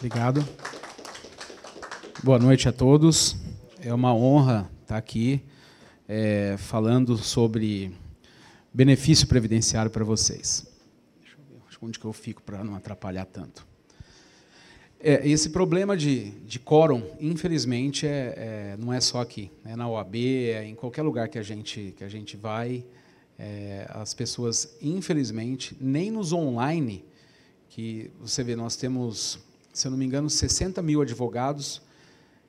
Obrigado. Boa noite a todos. É uma honra estar aqui é, falando sobre benefício previdenciário para vocês. Deixa eu ver onde que eu fico para não atrapalhar tanto. É, esse problema de, de quórum, infelizmente, é, é, não é só aqui. É na OAB, é em qualquer lugar que a gente, que a gente vai, é, as pessoas, infelizmente, nem nos online, que você vê, nós temos, se eu não me engano, 60 mil advogados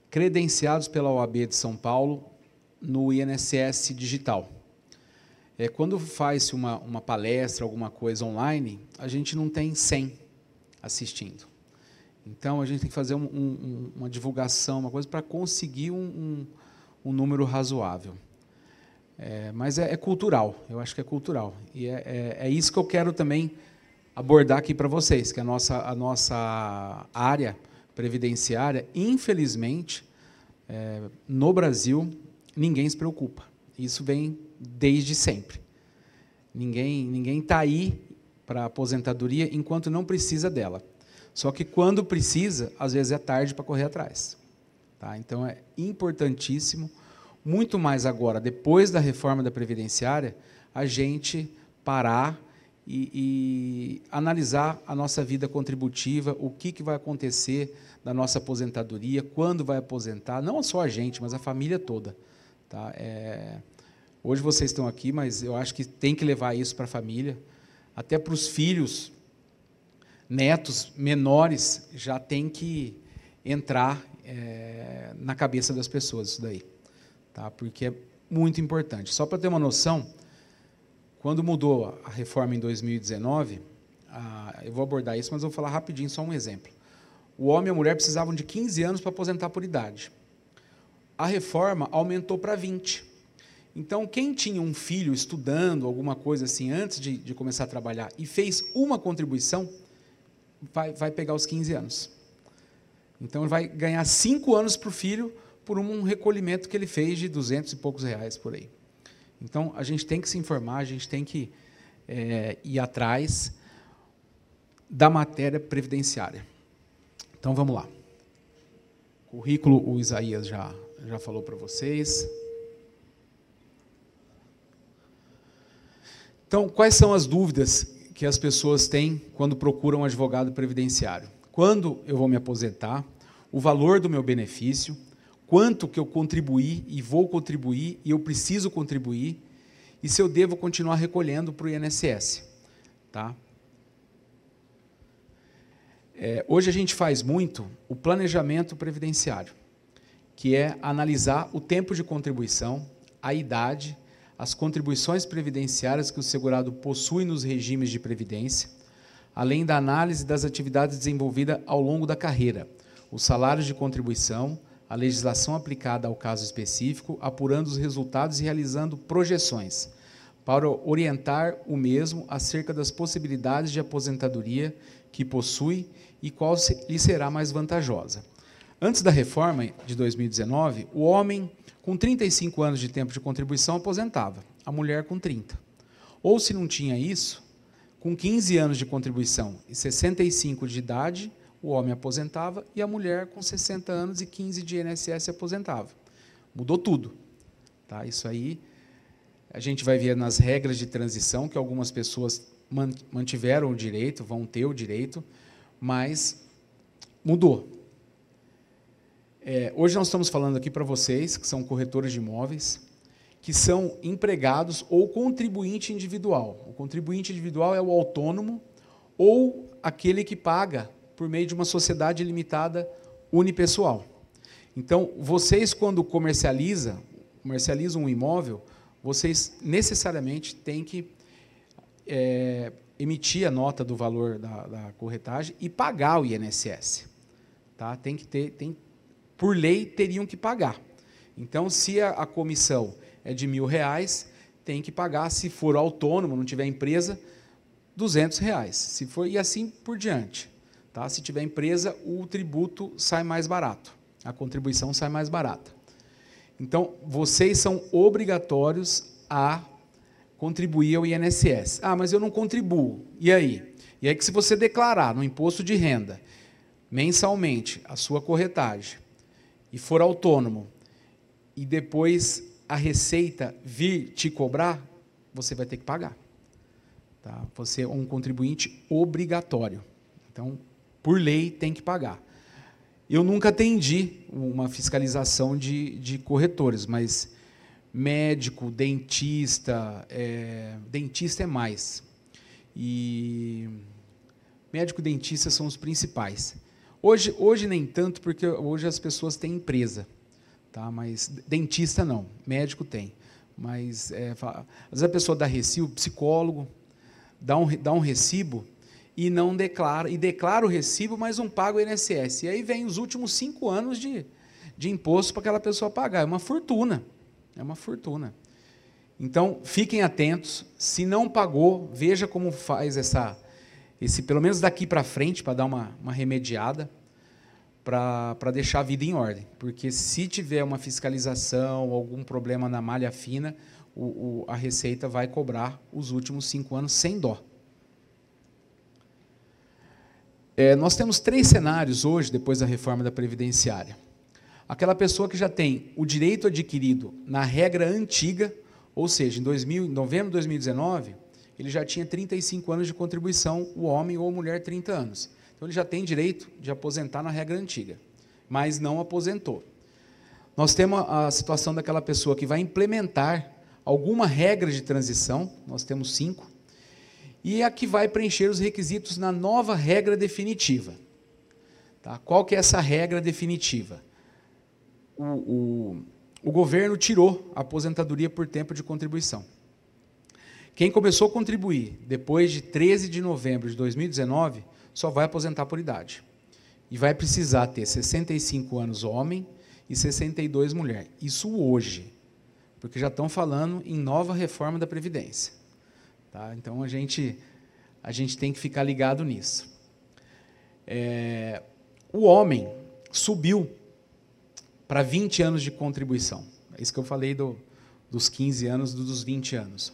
credenciados pela OAB de São Paulo no INSS digital. É, quando faz uma, uma palestra, alguma coisa online, a gente não tem 100 assistindo. Então, a gente tem que fazer um, um, uma divulgação, uma coisa, para conseguir um, um, número razoável. É, mas é, é, cultural, eu acho que é cultural. E é, é, é isso que eu quero também abordar aqui para vocês, que a nossa, a nossa área previdenciária, infelizmente, é, no Brasil, ninguém se preocupa. Isso vem desde sempre. Ninguém ninguém está aí para aposentadoria enquanto não precisa dela. Só que quando precisa, às vezes é tarde para correr atrás. Tá? Então é importantíssimo, muito mais agora, depois da reforma da Previdenciária, a gente parar e, e analisar a nossa vida contributiva, o que, que vai acontecer da nossa aposentadoria, quando vai aposentar, não só a gente, mas a família toda. Tá? É, hoje vocês estão aqui, mas eu acho que tem que levar isso para a família, até para os filhos netos menores já tem que entrar é, na cabeça das pessoas isso daí, tá? Porque é muito importante. Só para ter uma noção, quando mudou a reforma em 2019, a, eu vou abordar isso, mas vou falar rapidinho só um exemplo. O homem e a mulher precisavam de 15 anos para aposentar por idade. A reforma aumentou para 20. Então, quem tinha um filho estudando alguma coisa assim antes de, de começar a trabalhar e fez uma contribuição, vai, vai pegar os 15 anos. Então, ele vai ganhar cinco anos para o filho por um recolhimento que ele fez de 200 e poucos reais por aí. Então, a gente tem que se informar, a gente tem que é, ir atrás da matéria previdenciária. Então, vamos lá. Currículo, o Isaías já, já falou para vocês. Então, quais são as dúvidas que as pessoas têm quando procuram um advogado previdenciário. Quando eu vou me aposentar, o valor do meu benefício, quanto que eu contribuí e vou contribuir e eu preciso contribuir, e se eu devo continuar recolhendo para o INSS. Tá? É, hoje a gente faz muito o planejamento previdenciário, que é analisar o tempo de contribuição, a idade as contribuições previdenciárias que o segurado possui nos regimes de previdência, além da análise das atividades desenvolvidas ao longo da carreira, os salários de contribuição, a legislação aplicada ao caso específico, apurando os resultados e realizando projeções, para orientar o mesmo acerca das possibilidades de aposentadoria que possui e qual lhe será mais vantajosa. Antes da reforma de 2019, o homem com 35 anos de tempo de contribuição aposentava, a mulher com 30. Ou se não tinha isso, com 15 anos de contribuição e 65 de idade, o homem aposentava e a mulher com 60 anos e 15 de INSS aposentava. Mudou tudo. Tá? Isso aí a gente vai ver nas regras de transição que algumas pessoas mantiveram o direito, vão ter o direito, mas mudou. É, hoje nós estamos falando aqui para vocês, que são corretores de imóveis, que são empregados ou contribuinte individual. O contribuinte individual é o autônomo ou aquele que paga por meio de uma sociedade limitada unipessoal. Então, vocês, quando comercializa, comercializam um imóvel, vocês necessariamente têm que é, emitir a nota do valor da, da, corretagem e pagar o INSS. Tá? Tem que ter, tem, por lei, teriam que pagar. Então, se a, a comissão é de mil reais, tem que pagar, se for autônomo, não tiver empresa, 200 reais. Se for, e assim por diante. Tá? Se tiver empresa, o tributo sai mais barato, a contribuição sai mais barata. Então, vocês são obrigatórios a contribuir ao INSS. Ah, mas eu não contribuo. E aí? E aí que se você declarar no imposto de renda mensalmente a sua corretagem e for autônomo e depois a receita vir te cobrar, você vai ter que pagar. Tá? Você é um contribuinte obrigatório. Então, por lei, tem que pagar. Eu nunca atendi uma fiscalização de, de corretores, mas médico, dentista, é, dentista é mais. E médico e dentista são os principais. Hoje, hoje nem tanto, porque hoje as pessoas têm empresa, tá? mas dentista não, médico tem. Mas é, às vezes a pessoa dá recibo, psicólogo, dá um, dá um recibo e não declara, e declara o recibo, mas não paga o INSS. E aí vem os últimos cinco anos de, de imposto para aquela pessoa pagar. É uma fortuna. É uma fortuna. Então, fiquem atentos. Se não pagou, veja como faz essa, esse, pelo menos daqui para frente, para dar uma, uma remediada, para deixar a vida em ordem. Porque se tiver uma fiscalização, algum problema na malha fina, o, o, a Receita vai cobrar os últimos cinco anos sem dó. É, nós temos três cenários hoje, depois da reforma da Previdenciária. Aquela pessoa que já tem o direito adquirido na regra antiga, ou seja, em, 2000, em novembro de 2019, ele já tinha 35 anos de contribuição, o homem ou a mulher 30 anos. Então ele já tem direito de aposentar na regra antiga, mas não aposentou. Nós temos a situação daquela pessoa que vai implementar alguma regra de transição, nós temos cinco, e a que vai preencher os requisitos na nova regra definitiva. Tá? Qual que é essa regra definitiva? O, o, o governo tirou a aposentadoria por tempo de contribuição. Quem começou a contribuir depois de 13 de novembro de 2019 só vai aposentar por idade. E vai precisar ter 65 anos homem e 62 mulher. Isso hoje porque já estão falando em nova reforma da Previdência. Tá? Então a gente, a gente tem que ficar ligado nisso. É, o homem subiu para 20 anos de contribuição. É isso que eu falei do, dos 15 anos, dos 20 anos.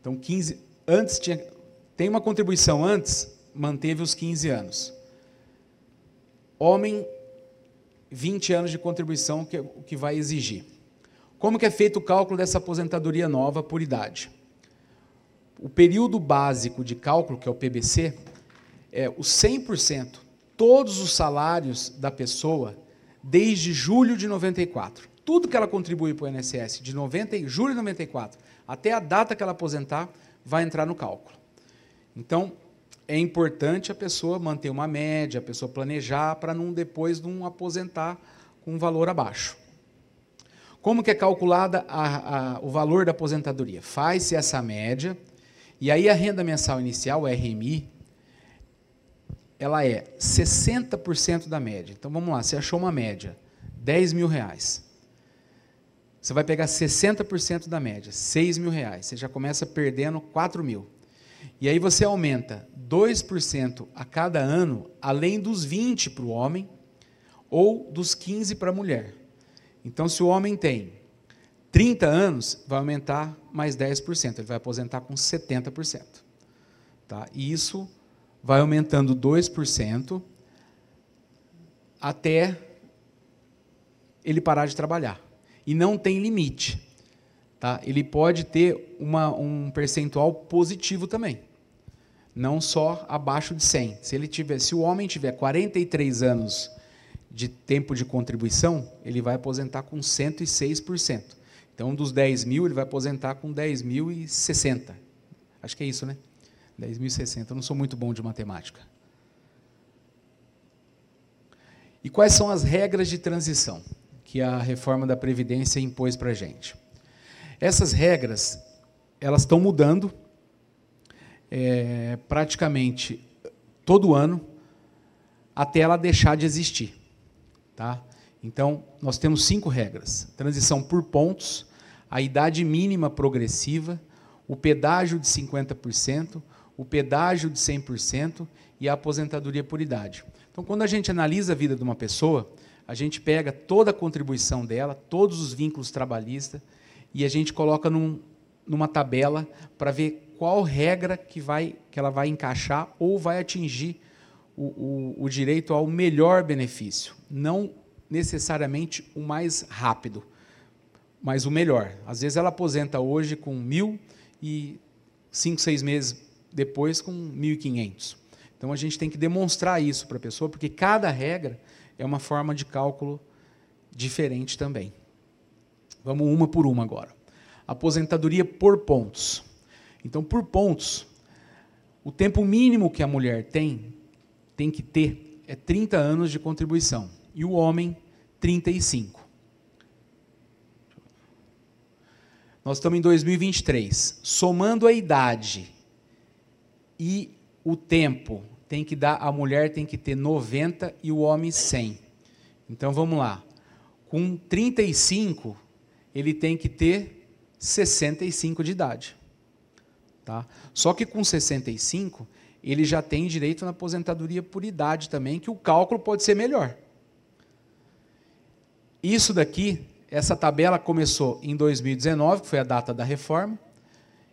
Então, 15, antes tinha, tem uma contribuição antes, manteve os 15 anos. Homem, 20 anos de contribuição, que o que vai exigir. Como que é feito o cálculo dessa aposentadoria nova por idade? O período básico de cálculo, que é o PBC, é o 100%, todos os salários da pessoa desde julho de 94. Tudo que ela contribui para o INSS de 90, julho de 94 até a data que ela aposentar vai entrar no cálculo. Então, é importante a pessoa manter uma média, a pessoa planejar para não depois não aposentar com um valor abaixo. Como que é calculada a, a, o valor da aposentadoria? Faz-se essa média, e aí a renda mensal inicial, a RMI, ela é 60% da média. Então vamos lá, você achou uma média, 10 mil reais. Você vai pegar 60% da média, 6 mil reais. Você já começa perdendo 4 mil. E aí você aumenta 2% a cada ano, além dos 20% para o homem ou dos 15% para a mulher. Então, se o homem tem 30 anos, vai aumentar mais 10%, ele vai aposentar com 70%. Tá? E isso vai aumentando 2% até ele parar de trabalhar. E não tem limite. Tá? Ele pode ter uma, um percentual positivo também. Não só abaixo de 100. Se, ele tiver, se o homem tiver 43 anos de tempo de contribuição, ele vai aposentar com 106%. Então, dos 10 mil, ele vai aposentar com 10.060. Acho que é isso, né? 10.060. Eu não sou muito bom de matemática. E quais são as regras de transição que a reforma da Previdência impôs para a gente? Essas regras, elas estão mudando é, praticamente todo ano até ela deixar de existir. Tá? Então, nós temos cinco regras: transição por pontos, a idade mínima progressiva, o pedágio de 50%, o pedágio de 100% e a aposentadoria por idade. Então, quando a gente analisa a vida de uma pessoa, a gente pega toda a contribuição dela, todos os vínculos trabalhistas, e a gente coloca num, numa tabela para ver qual regra que, vai, que ela vai encaixar ou vai atingir o, o, o direito ao melhor benefício, não necessariamente o mais rápido, mas o melhor. Às vezes ela aposenta hoje com mil e cinco, seis meses depois com 1.500. Então a gente tem que demonstrar isso para a pessoa, porque cada regra é uma forma de cálculo diferente também. Vamos uma por uma agora. Aposentadoria por pontos. Então, por pontos, o tempo mínimo que a mulher tem, tem que ter, é 30 anos de contribuição. E o homem, 35. Nós estamos em 2023. Somando a idade e o tempo, tem que dar, a mulher tem que ter 90 e o homem 100. Então vamos lá. Com 35, ele tem que ter 65 de idade. Tá? Só que com 65, ele já tem direito na aposentadoria por idade também, que o cálculo pode ser melhor. Isso daqui, essa tabela começou em 2019, que foi a data da reforma,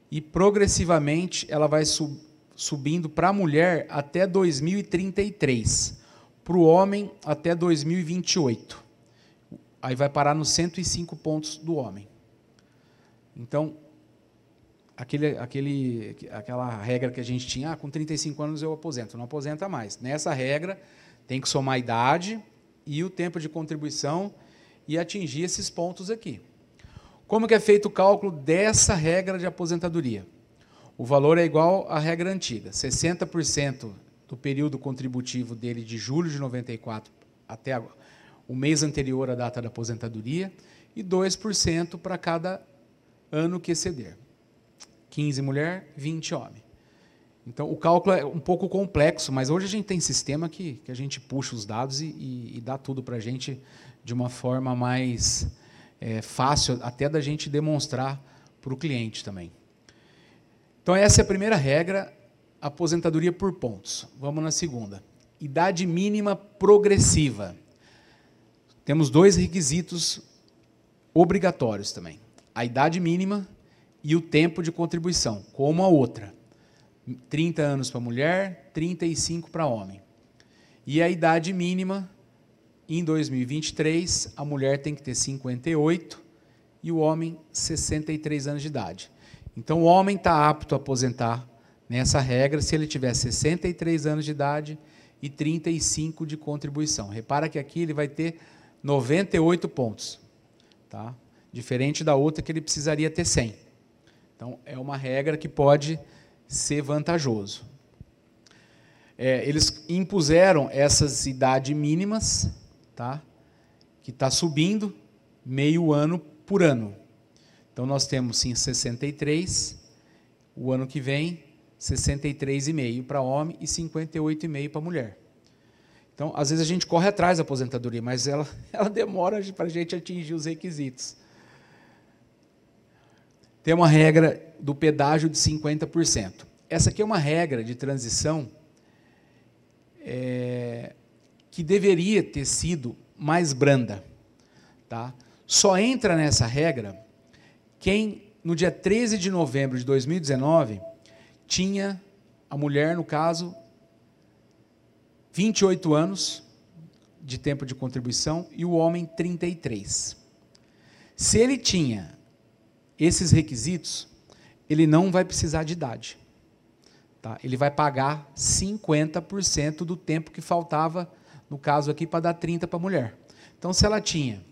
e progressivamente ela vai sub, subindo para a mulher até 2033, para o homem até 2028. Aí vai parar nos 105 pontos do homem. Então, aquele, aquele, aquela regra que a gente tinha, ah, com 35 anos eu aposento, não aposenta mais. Nessa regra, tem que somar a idade e o tempo de contribuição e atingir esses pontos aqui. Como que é feito o cálculo dessa regra de aposentadoria? O valor é igual à regra antiga, 60% do período contributivo dele de julho de 94 até o mês anterior à data da aposentadoria e 2% para cada ano que exceder. 15 mulher, 20 homem. Então, o cálculo é um pouco complexo, mas hoje a gente tem sistema que, que a gente puxa os dados e, e, e dá tudo para a gente de uma forma mais é, fácil, até da gente demonstrar para o cliente também. Então, essa é a primeira regra, aposentadoria por pontos. Vamos na segunda. Idade mínima progressiva. Temos dois requisitos obrigatórios também. A idade mínima e o tempo de contribuição, como a outra. 30 anos para mulher, 35 para homem. E a idade mínima, em 2023, a mulher tem que ter 58 e o homem 63 anos de idade. Então o homem está apto a aposentar nessa regra se ele tiver 63 anos de idade e 35 de contribuição. Repara que aqui ele vai ter 98 pontos, tá? Diferente da outra que ele precisaria ter 100. Então, é uma regra que pode ser vantajoso. É, eles impuseram essas idades mínimas, tá? que está subindo meio ano por ano. Então, nós temos, sim, 63, o ano que vem, 63,5 para homem e 58,5 para mulher. Então, às vezes a gente corre atrás da aposentadoria, mas ela, ela demora para a gente atingir os requisitos tem uma regra do pedágio de 50%. Essa aqui é uma regra de transição é, que deveria ter sido mais branda. Tá? Só entra nessa regra quem, no dia 13 de novembro de 2019, tinha, a mulher, no caso, 28 anos de tempo de contribuição e o homem 33. Se ele tinha esses requisitos, ele não vai precisar de idade. Tá? Ele vai pagar 50% do tempo que faltava, no caso aqui, para dar 30% para a mulher. Então, se ela tinha,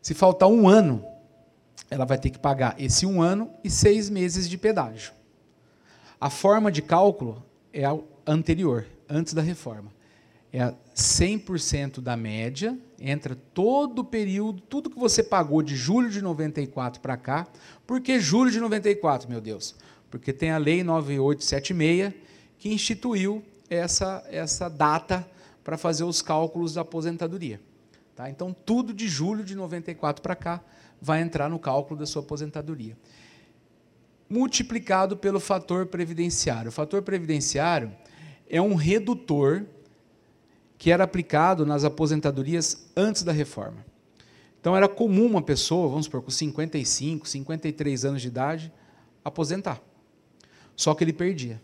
se faltar um ano, ela vai ter que pagar esse um ano e seis meses de pedágio. A forma de cálculo é a anterior, antes da reforma é 100% da média, entra todo o período, tudo que você pagou de julho de 94 para cá. Por que julho de 94, meu Deus? Porque tem a Lei 9876 que instituiu essa, essa data para fazer os cálculos da aposentadoria. Tá? Então, tudo de julho de 94 para cá vai entrar no cálculo da sua aposentadoria. Multiplicado pelo fator previdenciário. O fator previdenciário é um redutor que era aplicado nas aposentadorias antes da reforma. Então era comum uma pessoa, vamos supor, com 55, 53 anos de idade, aposentar. Só que ele perdia.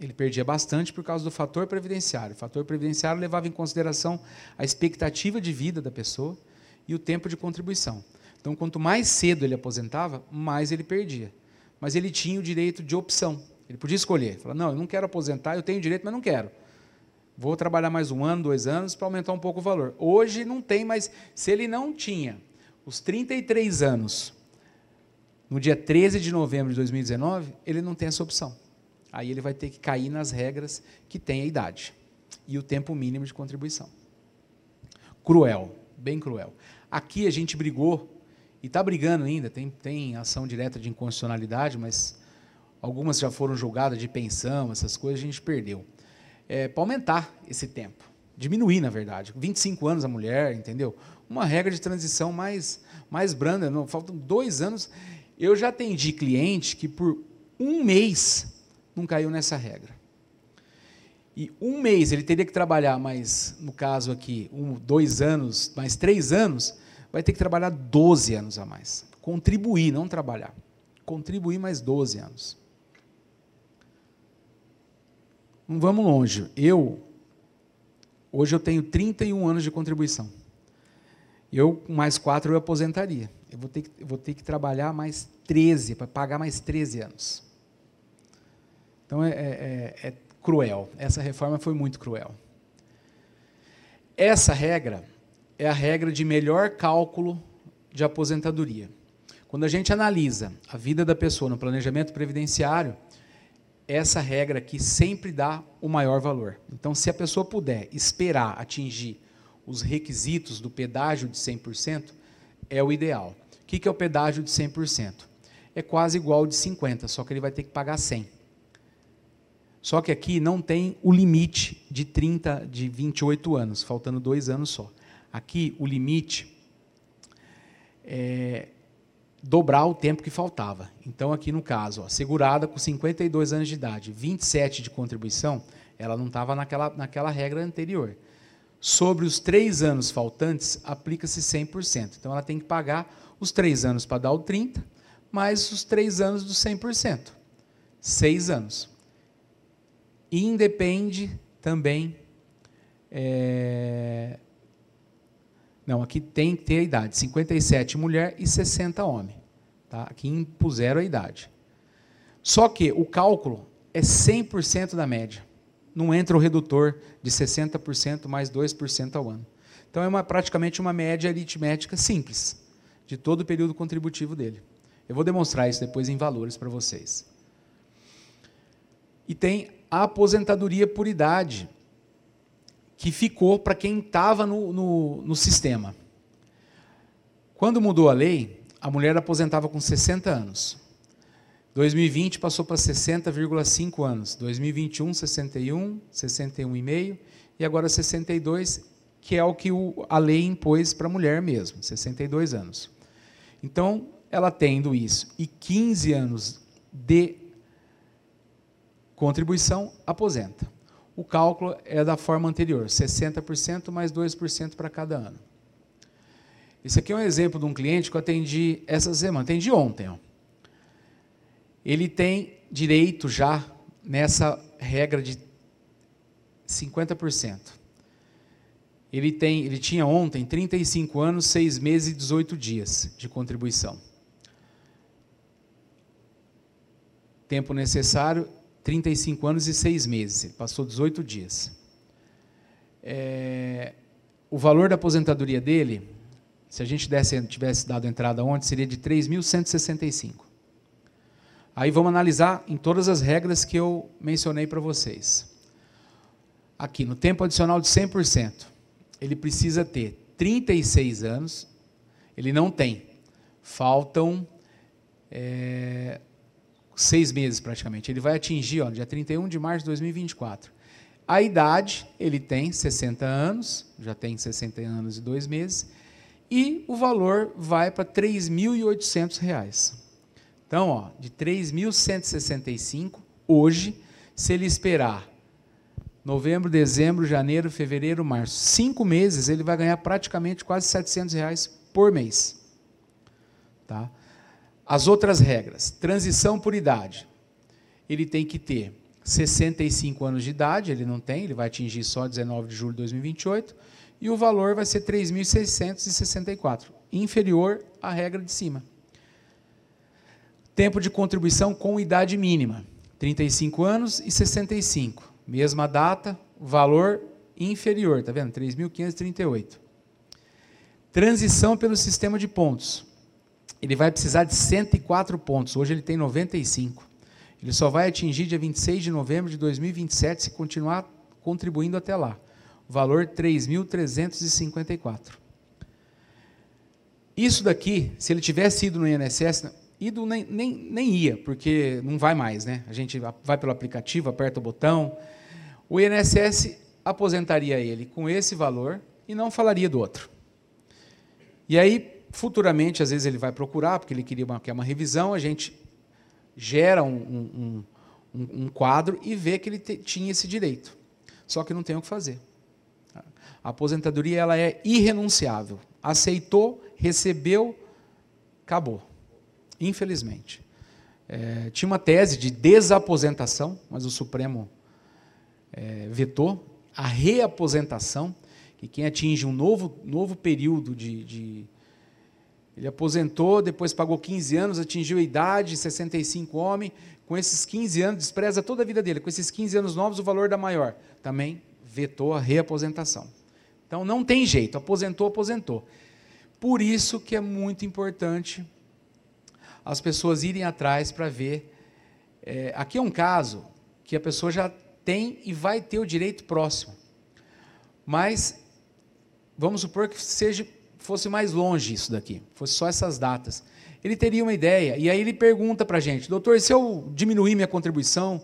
Ele perdia bastante por causa do fator previdenciário. O fator previdenciário levava em consideração a expectativa de vida da pessoa e o tempo de contribuição. Então, quanto mais cedo ele aposentava, mais ele perdia. Mas ele tinha o direito de opção. Ele podia escolher. Falar, não, eu não quero aposentar, eu tenho direito, mas não quero. Vou trabalhar mais um ano, dois anos, para aumentar um pouco o valor. Hoje não tem, mas se ele não tinha os 33 anos no dia 13 de novembro de 2019, ele não tem essa opção. Aí ele vai ter que cair nas regras que tem a idade e o tempo mínimo de contribuição. Cruel, bem cruel. Aqui a gente brigou, e está brigando ainda, tem, tem ação direta de inconstitucionalidade, mas algumas já foram julgadas de pensão, essas coisas a gente perdeu. É, para aumentar esse tempo, diminuir, na verdade. 25 anos a mulher, entendeu? Uma regra de transição mais, mais branda, não, faltam dois anos. Eu já atendi cliente que por um mês não caiu nessa regra. E um mês ele teria que trabalhar mais, no caso aqui, um, dois anos, mais três anos, vai ter que trabalhar 12 anos a mais. Contribuir, não trabalhar. Contribuir mais 12 anos. Não vamos longe. Eu, hoje eu tenho 31 anos de contribuição. Eu, com mais quatro, eu aposentaria. Eu vou ter que, vou ter que trabalhar mais 13, para pagar mais 13 anos. Então é, é, é, é cruel. Essa reforma foi muito cruel. Essa regra é a regra de melhor cálculo de aposentadoria. Quando a gente analisa a vida da pessoa no planejamento previdenciário, essa regra aqui sempre dá o maior valor. Então, se a pessoa puder esperar atingir os requisitos do pedágio de 100%, é o ideal. O que é o pedágio de 100%? É quase igual ao de 50%, só que ele vai ter que pagar 100%. Só que aqui não tem o limite de 30, de 28 anos, faltando dois anos só. Aqui o limite é dobrar o tempo que faltava. Então, aqui no caso, ó, segurada com 52 anos de idade, 27 de contribuição, ela não estava naquela, naquela regra anterior. Sobre os três anos faltantes, aplica-se 100%. Então, ela tem que pagar os três anos para dar o 30%, mais os três anos dos 100%. Seis anos independe também. É... Não, aqui tem que ter a idade: 57 mulher e 60 homem. Tá? Aqui impuseram a idade. Só que o cálculo é 100% da média. Não entra o redutor de 60% mais 2% ao ano. Então é uma, praticamente uma média aritmética simples de todo o período contributivo dele. Eu vou demonstrar isso depois em valores para vocês. E tem a aposentadoria por idade, que ficou para quem estava no, no, no sistema. Quando mudou a lei, a mulher aposentava com 60 anos. 2020 passou para 60,5 anos. 2021, 61, 61,5 e agora 62, que é o que a lei impôs para a mulher mesmo, 62 anos. Então, ela tendo isso e 15 anos de Contribuição, aposenta. O cálculo é da forma anterior, 60% mais 2% para cada ano. Esse aqui é um exemplo de um cliente que eu atendi essa semana, atendi ontem. Ó. Ele tem direito já nessa regra de 50%. Ele, tem, ele tinha ontem 35 anos, 6 meses e 18 dias de contribuição. Tempo necessário 35 anos e 6 meses, passou 18 dias. É, o valor da aposentadoria dele, se a gente desse, tivesse dado entrada ontem, seria de 3.165. Aí vamos analisar em todas as regras que eu mencionei para vocês. Aqui, no tempo adicional de 100%, ele precisa ter 36 anos, ele não tem. Faltam é, seis meses praticamente. Ele vai atingir, ó, dia 31 de março de 2024. A idade, ele tem 60 anos, já tem 60 anos e dois meses, e o valor vai para R$ 3.800. Então, ó, de 3.165, hoje, se ele esperar novembro, dezembro, janeiro, fevereiro, março, cinco meses, ele vai ganhar praticamente quase 700 reais por mês. Tá? As outras regras, transição por idade. Ele tem que ter 65 anos de idade, ele não tem, ele vai atingir só 19 de julho de 2028, e o valor vai ser 3.664, inferior à regra de cima. Tempo de contribuição com idade mínima, 35 anos e 65. Mesma data, valor inferior, tá vendo? 3.538. Transição pelo sistema de pontos. Ele vai precisar de 104 pontos, hoje ele tem 95. Ele só vai atingir dia 26 de novembro de 2027 se continuar contribuindo até lá. Valor 3.354. Isso daqui, se ele tivesse ido no INSS, ido nem, nem, nem ia, porque não vai mais, né? A gente vai pelo aplicativo, aperta o botão. O INSS aposentaria ele com esse valor e não falaria do outro. E aí, futuramente, às vezes ele vai procurar, porque ele queria uma, quer uma revisão, a gente gera um, um, um, um quadro e vê que ele te, tinha esse direito. Só que não tem o que fazer. A aposentadoria ela é irrenunciável. Aceitou, recebeu, acabou. Infelizmente. É, tinha uma tese de desaposentação, mas o Supremo é, vetou a reaposentação, que quem atinge um novo, novo período de, de ele aposentou, depois pagou 15 anos, atingiu a idade, 65 homem. Com esses 15 anos, despreza toda a vida dele. Com esses 15 anos novos, o valor da maior. Também vetou a reaposentação. Então não tem jeito, aposentou, aposentou. Por isso que é muito importante as pessoas irem atrás para ver. É, aqui é um caso que a pessoa já tem e vai ter o direito próximo. Mas vamos supor que seja fosse mais longe isso daqui, fosse só essas datas. Ele teria uma ideia, e aí ele pergunta para a gente, doutor, se eu diminuir minha contribuição,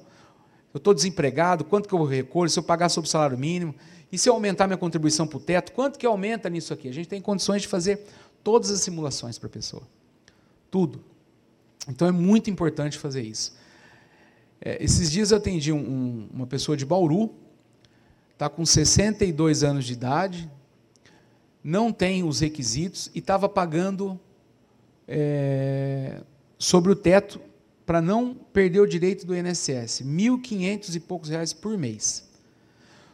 eu estou desempregado, quanto que eu recolho, se eu pagar sobre o salário mínimo, e se eu aumentar minha contribuição para o teto, quanto que aumenta nisso aqui? A gente tem condições de fazer todas as simulações para a pessoa. Tudo. Então é muito importante fazer isso. É, esses dias eu atendi um, um, uma pessoa de Bauru, está com 62 anos de idade, não tem os requisitos e estava pagando é, sobre o teto para não perder o direito do INSS, 1.500 e poucos reais por mês.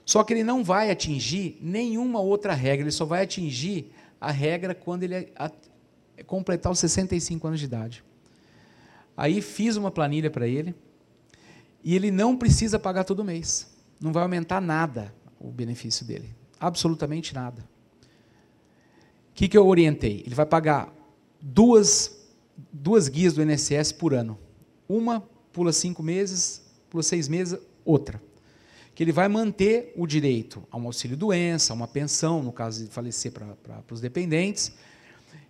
Só que ele não vai atingir nenhuma outra regra, ele só vai atingir a regra quando ele completar os 65 anos de idade. Aí fiz uma planilha para ele e ele não precisa pagar todo mês. Não vai aumentar nada o benefício dele, absolutamente nada que, que eu orientei? Ele vai pagar duas, duas guias do INSS por ano. Uma pula cinco meses, pula seis meses, outra. Que ele vai manter o direito a um auxílio-doença, a uma pensão, no caso de falecer para os dependentes,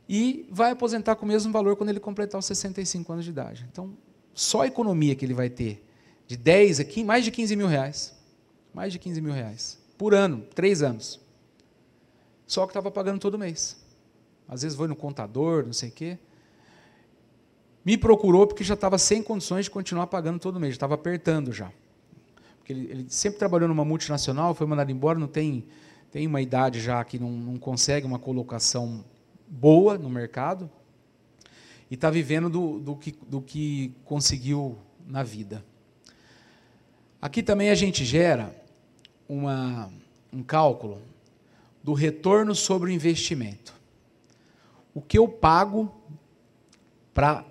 e vai aposentar com o mesmo valor quando ele completar os 65 anos de idade. Então, só a economia que ele vai ter de 10 aqui, mais de 15 mil reais. Mais de 15 mil reais. Por ano, três anos. Só que estava pagando todo mês. Às vezes foi no contador, não sei o quê. Me procurou porque já estava sem condições de continuar pagando todo mês, estava apertando já. Porque ele, ele, sempre trabalhou numa multinacional, foi mandado embora, não tem, tem uma idade já que não, não consegue uma colocação boa no mercado e está vivendo do, do, que, do que conseguiu na vida. Aqui também a gente gera uma, um cálculo do retorno sobre o investimento. O que eu pago para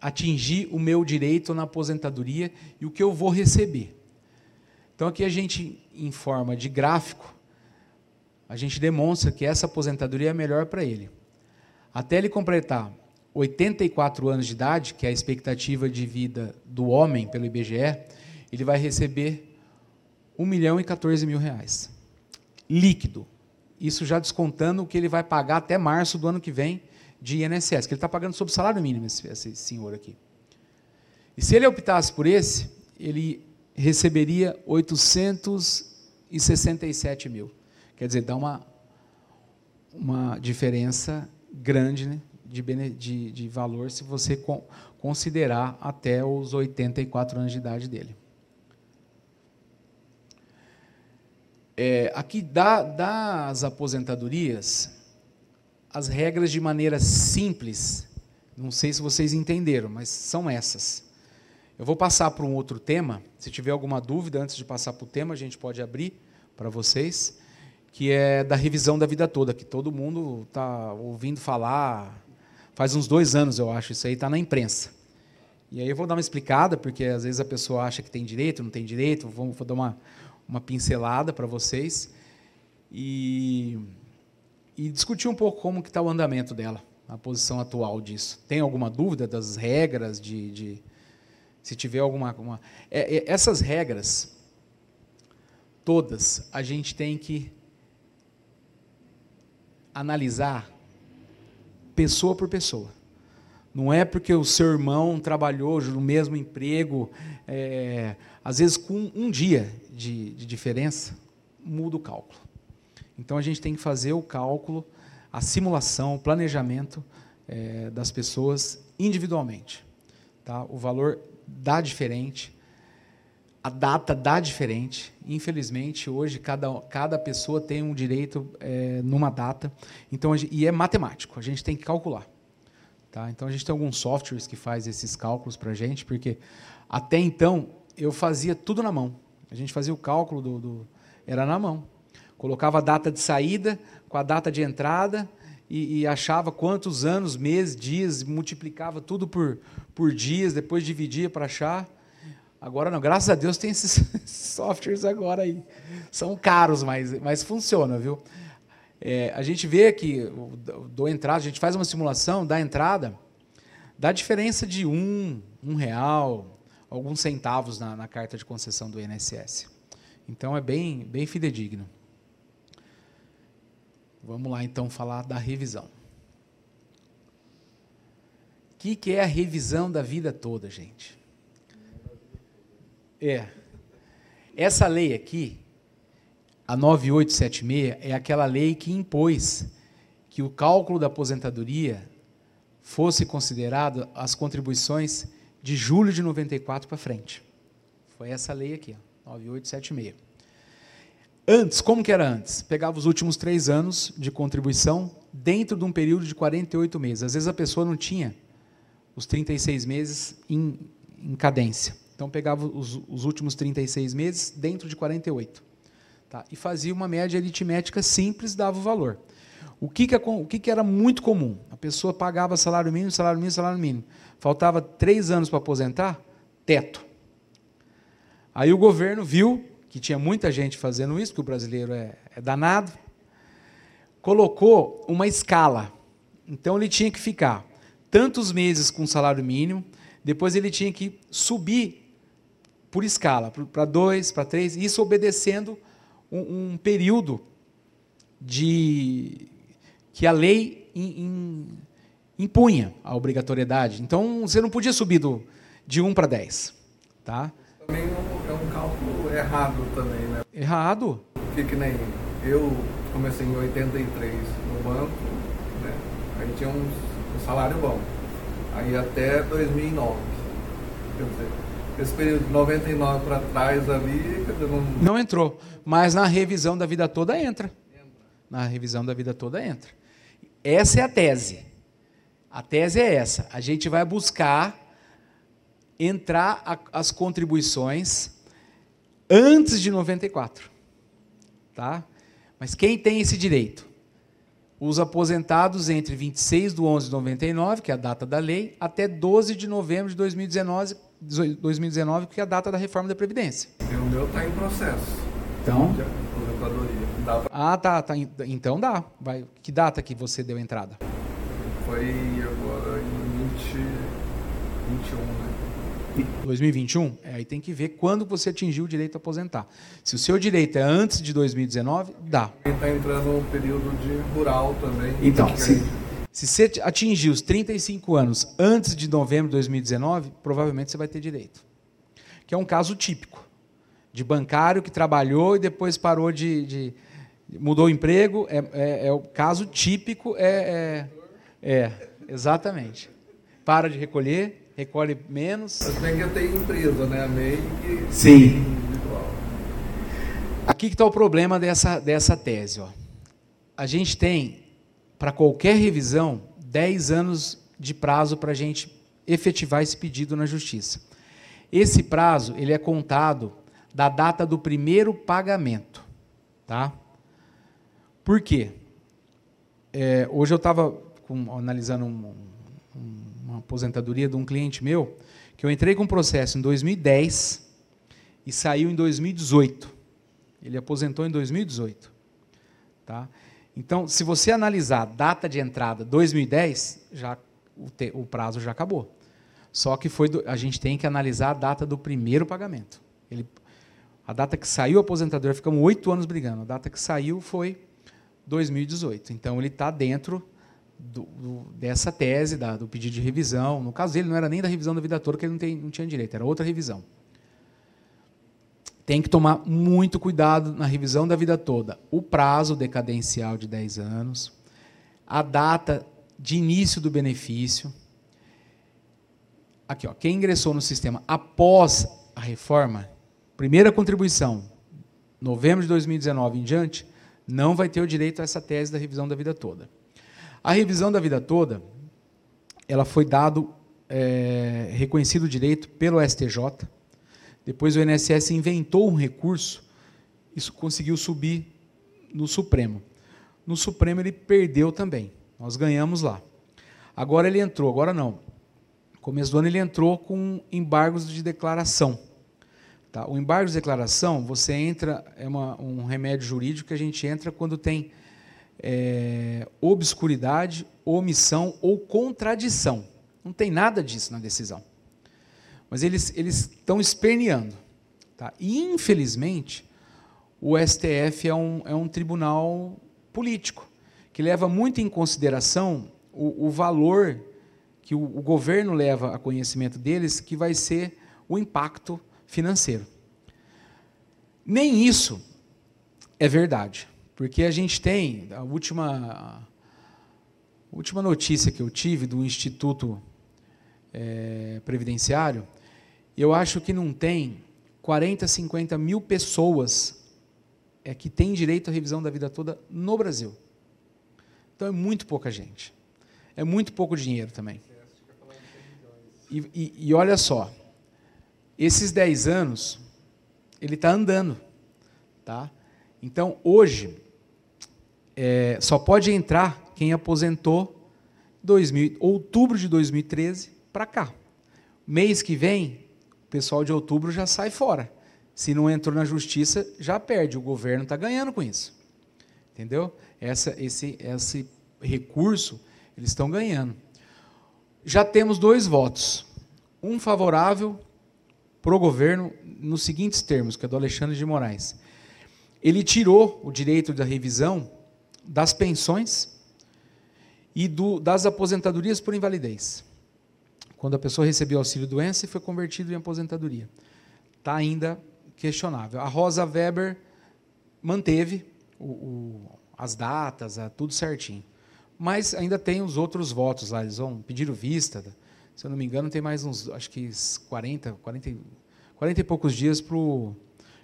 atingir o meu direito na aposentadoria e o que eu vou receber. Então aqui a gente, em forma de gráfico, a gente demonstra que essa aposentadoria é melhor para ele. Até ele completar 84 anos de idade, que é a expectativa de vida do homem pelo IBGE, ele vai receber 1 milhão e 14 mil reais. Líquido. Isso já descontando o que ele vai pagar até março do ano que vem de INSS, que ele está pagando sob salário mínimo, esse, esse senhor aqui. E se ele optasse por esse, ele receberia 867 mil. Quer dizer, dá uma, uma diferença grande né, de, de, de valor se você considerar até os 84 anos de idade dele. É, aqui das aposentadorias, as regras de maneira simples, não sei se vocês entenderam, mas são essas. Eu vou passar para um outro tema. Se tiver alguma dúvida antes de passar para o tema, a gente pode abrir para vocês, que é da revisão da vida toda, que todo mundo está ouvindo falar faz uns dois anos, eu acho. Isso aí está na imprensa. E aí eu vou dar uma explicada, porque às vezes a pessoa acha que tem direito, não tem direito. Vou, vou dar uma, uma pincelada para vocês e, e discutir um pouco como que está o andamento dela, a posição atual disso. Tem alguma dúvida das regras de, de se tiver alguma, é, é, essas regras todas a gente tem que analisar pessoa por pessoa. Não é porque o seu irmão trabalhou no mesmo emprego, é, às vezes com um dia de, de diferença, muda o cálculo. Então a gente tem que fazer o cálculo, a simulação, o planejamento é, das pessoas individualmente. Tá? O valor dá diferente, a data dá diferente. Infelizmente, hoje, cada, cada pessoa tem um direito é, numa data. Então, e é matemático, a gente tem que calcular. Tá? Então, a gente tem alguns softwares que faz esses cálculos para a gente, porque até então eu fazia tudo na mão. A gente fazia o cálculo do, do era na mão. Colocava a data de saída com a data de entrada e, e, achava quantos anos, meses, dias, multiplicava tudo por, por dias, depois dividia para achar. Agora não, graças a Deus tem esses softwares agora aí. São caros, mas, mas funciona, viu? É, a gente vê que do entrada, a gente faz uma simulação da entrada, dá diferença de um, um real, alguns centavos na, na carta de concessão do INSS. Então é bem, bem fidedigno. Vamos lá então falar da revisão. O que, que é a revisão da vida toda, gente? É. Essa lei aqui, a 9876 é aquela lei que impôs que o cálculo da aposentadoria fosse considerado as contribuições de julho de 94 para frente. Foi essa lei aqui, ó, 9876. Antes, como que era antes? Pegava os últimos três anos de contribuição dentro de um período de 48 meses. Às vezes a pessoa não tinha os 36 meses em, em cadência. Então pegava os, os últimos 36 meses dentro de 48. Tá? E fazia uma média aritmética simples, dava o valor. O que, que, o que, que era muito comum? A pessoa pagava salário mínimo, salário mínimo, salário mínimo. Faltava três anos para aposentar, teto. Aí o governo viu que tinha muita gente fazendo isso, porque o brasileiro é, é danado, colocou uma escala. Então ele tinha que ficar tantos meses com salário mínimo, depois ele tinha que subir por escala, para dois, para três, isso obedecendo um, um período de que a lei in, in, impunha a obrigatoriedade. Então, você não podia subir do, de 1 para 10. Tá? Também é um cálculo errado também, né? Errado? Porque que nem eu comecei em 83 no banco, né? Aí tinha um, um salário bom. Aí até 2009. Quer dizer, esse período de 99 para trás ali, não... Não entrou, mas na revisão da vida toda entra. Na revisão da vida toda entra. Essa é a tese. A tese é essa. A gente vai buscar entrar a, as contribuições antes de 94. Tá? Mas quem tem esse direito? Os aposentados entre 26 de 11 de 99, que é a data da lei, até 12 de novembro de 2019, 2019 que é a data da reforma da Previdência. O meu está em processo. Então? Aposentadoria. Dá pra... Ah, tá, tá. Então dá. Vai. Que data que você deu entrada? Foi agora em 20, 21, né? 2021, é, aí tem que ver quando você atingiu o direito a aposentar. Se o seu direito é antes de 2019, dá. Está entrando um período de rural também. Então, se, se você atingir os 35 anos antes de novembro de 2019, provavelmente você vai ter direito. Que é um caso típico de bancário que trabalhou e depois parou de, de mudou o emprego. É, é, é, o caso típico. É, é, é exatamente. Para de recolher, recolhe menos. Mas tem que ter empresa, né? A MEI que... Sim. Aqui que está o problema dessa, dessa tese. Ó. A gente tem, para qualquer revisão, 10 anos de prazo para a gente efetivar esse pedido na justiça. Esse prazo ele é contado da data do primeiro pagamento, tá? Por quê? É, hoje eu estava analisando um, um, uma aposentadoria de um cliente meu que eu entrei com um processo em 2010 e saiu em 2018. Ele aposentou em 2018, tá? Então, se você analisar a data de entrada 2010, já o, te, o prazo já acabou. Só que foi do, a gente tem que analisar a data do primeiro pagamento. Ele, a data que saiu o aposentador, ficamos oito anos brigando. A data que saiu foi 2018. Então ele está dentro do, do, dessa tese, da, do pedido de revisão. No caso dele, não era nem da revisão da vida toda, que ele não, tem, não tinha direito, era outra revisão. Tem que tomar muito cuidado na revisão da vida toda. O prazo decadencial de 10 anos, a data de início do benefício, Aqui, ó, quem ingressou no sistema após a reforma, primeira contribuição, novembro de 2019 em diante, não vai ter o direito a essa tese da revisão da vida toda. A revisão da vida toda, ela foi dado, é, reconhecido o direito pelo STJ, depois o INSS inventou um recurso, isso conseguiu subir no Supremo. No Supremo ele perdeu também, nós ganhamos lá. Agora ele entrou, agora não, começo do ano ele entrou com embargos de declaração. Tá? O embargo de declaração, você entra, é uma, um remédio jurídico que a gente entra quando tem é, obscuridade, omissão ou contradição. Não tem nada disso na decisão. Mas eles, eles estão esperneando. Tá? E, infelizmente, o STF é um, é um tribunal político, que leva muito em consideração o, o valor que o, o governo leva a conhecimento deles, que vai ser o impacto financeiro. Nem isso é verdade, porque a gente tem a última a última notícia que eu tive do Instituto é, Previdenciário, eu acho que não tem 40, 50 mil pessoas é, que têm direito à revisão da vida toda no Brasil. Então é muito pouca gente. É muito pouco dinheiro também. E, e, e olha só, esses 10 anos, ele está andando. Tá? Então, hoje, é, só pode entrar quem aposentou 2000, outubro de 2013 para cá. Mês que vem, o pessoal de outubro já sai fora. Se não entrou na justiça, já perde. O governo está ganhando com isso. Entendeu? Essa, esse, esse recurso, eles estão ganhando já temos dois votos. Um favorável para o governo nos seguintes termos, que é do Alexandre de Moraes. Ele tirou o direito da revisão das pensões e do, das aposentadorias por invalidez. Quando a pessoa recebeu auxílio doença e foi convertido em aposentadoria. Está ainda questionável. A Rosa Weber manteve o, o, as datas, tudo certinho mas ainda tem os outros votos lá, eles vão pedir o vista, se eu não me engano, tem mais uns, acho que 40, 40, 40 e poucos dias para o...